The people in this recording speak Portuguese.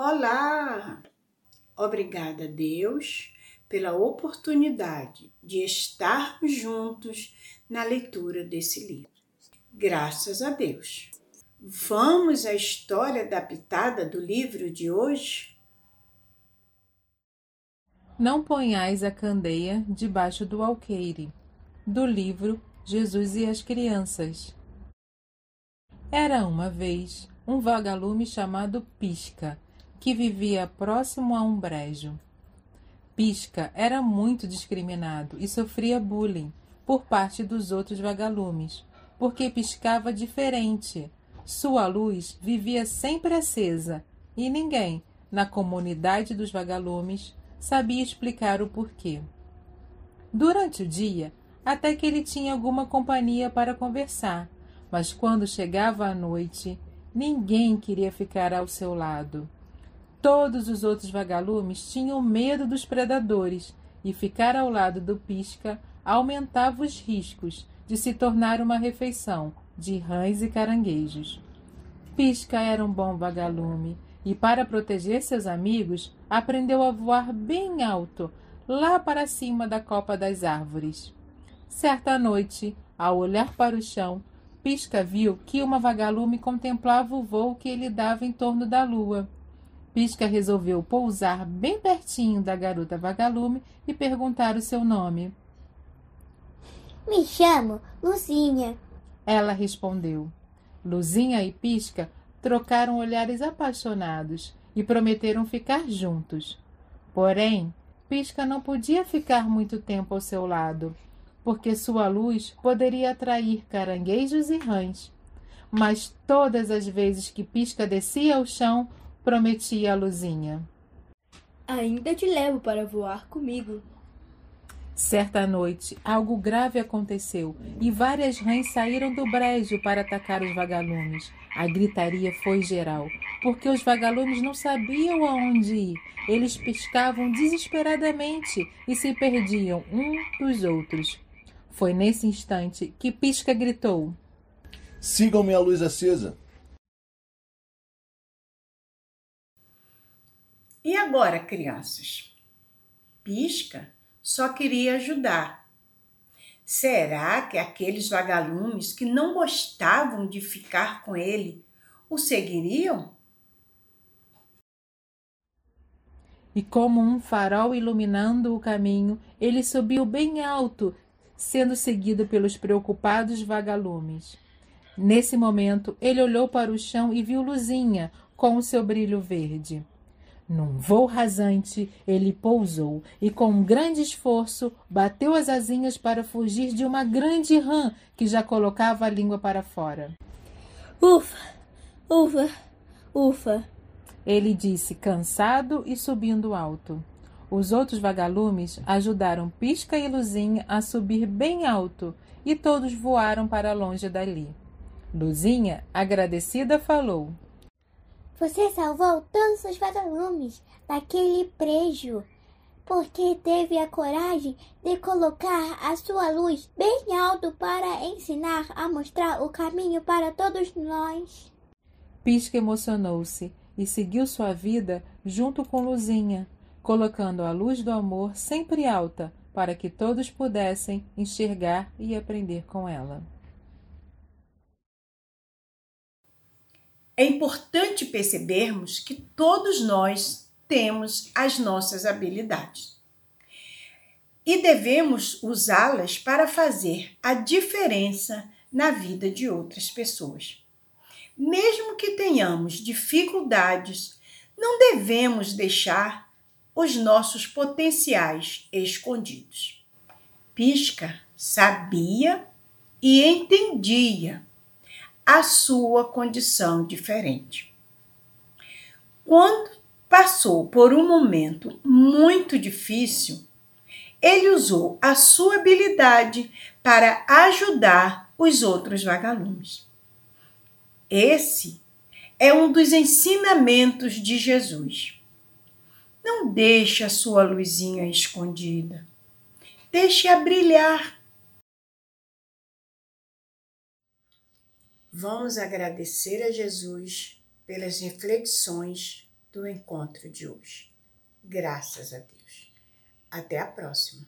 Olá! Obrigada, Deus, pela oportunidade de estarmos juntos na leitura desse livro. Graças a Deus. Vamos à história adaptada do livro de hoje? Não ponhais a candeia debaixo do alqueire. Do livro Jesus e as Crianças. Era uma vez um vagalume chamado Pisca, que vivia próximo a um brejo. Pisca era muito discriminado e sofria bullying por parte dos outros vagalumes, porque piscava diferente. Sua luz vivia sempre acesa e ninguém, na comunidade dos vagalumes, sabia explicar o porquê. Durante o dia, até que ele tinha alguma companhia para conversar, mas quando chegava a noite, ninguém queria ficar ao seu lado. Todos os outros vagalumes tinham medo dos predadores e ficar ao lado do pisca aumentava os riscos de se tornar uma refeição de rãs e caranguejos. Pisca era um bom vagalume e, para proteger seus amigos, aprendeu a voar bem alto, lá para cima da copa das árvores. Certa noite, ao olhar para o chão, Pisca viu que uma vagalume contemplava o voo que ele dava em torno da lua. Pisca resolveu pousar bem pertinho da garota vagalume e perguntar o seu nome. Me chamo Luzinha. Ela respondeu. Luzinha e Pisca trocaram olhares apaixonados e prometeram ficar juntos. Porém, Pisca não podia ficar muito tempo ao seu lado porque sua luz poderia atrair caranguejos e rãs. Mas todas as vezes que Pisca descia ao chão, prometia a luzinha. Ainda te levo para voar comigo. Certa noite, algo grave aconteceu e várias rãs saíram do brejo para atacar os vagalumes. A gritaria foi geral, porque os vagalumes não sabiam aonde ir. Eles piscavam desesperadamente e se perdiam um dos outros. Foi nesse instante que Pisca gritou: Sigam minha luz acesa. E agora, crianças? Pisca só queria ajudar. Será que aqueles vagalumes que não gostavam de ficar com ele o seguiriam? E como um farol iluminando o caminho, ele subiu bem alto sendo seguido pelos preocupados vagalumes. Nesse momento, ele olhou para o chão e viu Luzinha com o seu brilho verde. Num voo rasante, ele pousou e, com um grande esforço, bateu as asinhas para fugir de uma grande rã que já colocava a língua para fora. Ufa, ufa, ufa, ele disse, cansado e subindo alto. Os outros vagalumes ajudaram Pisca e Luzinha a subir bem alto e todos voaram para longe dali. Luzinha, agradecida, falou: Você salvou todos os vagalumes daquele prejo, porque teve a coragem de colocar a sua luz bem alto para ensinar a mostrar o caminho para todos nós. Pisca emocionou-se e seguiu sua vida junto com Luzinha colocando a luz do amor sempre alta para que todos pudessem enxergar e aprender com ela. É importante percebermos que todos nós temos as nossas habilidades e devemos usá-las para fazer a diferença na vida de outras pessoas. Mesmo que tenhamos dificuldades, não devemos deixar os nossos potenciais escondidos. Pisca sabia e entendia a sua condição diferente. Quando passou por um momento muito difícil, ele usou a sua habilidade para ajudar os outros vagalumes. Esse é um dos ensinamentos de Jesus. Não deixe a sua luzinha escondida. Deixe-a brilhar. Vamos agradecer a Jesus pelas reflexões do encontro de hoje. Graças a Deus. Até a próxima.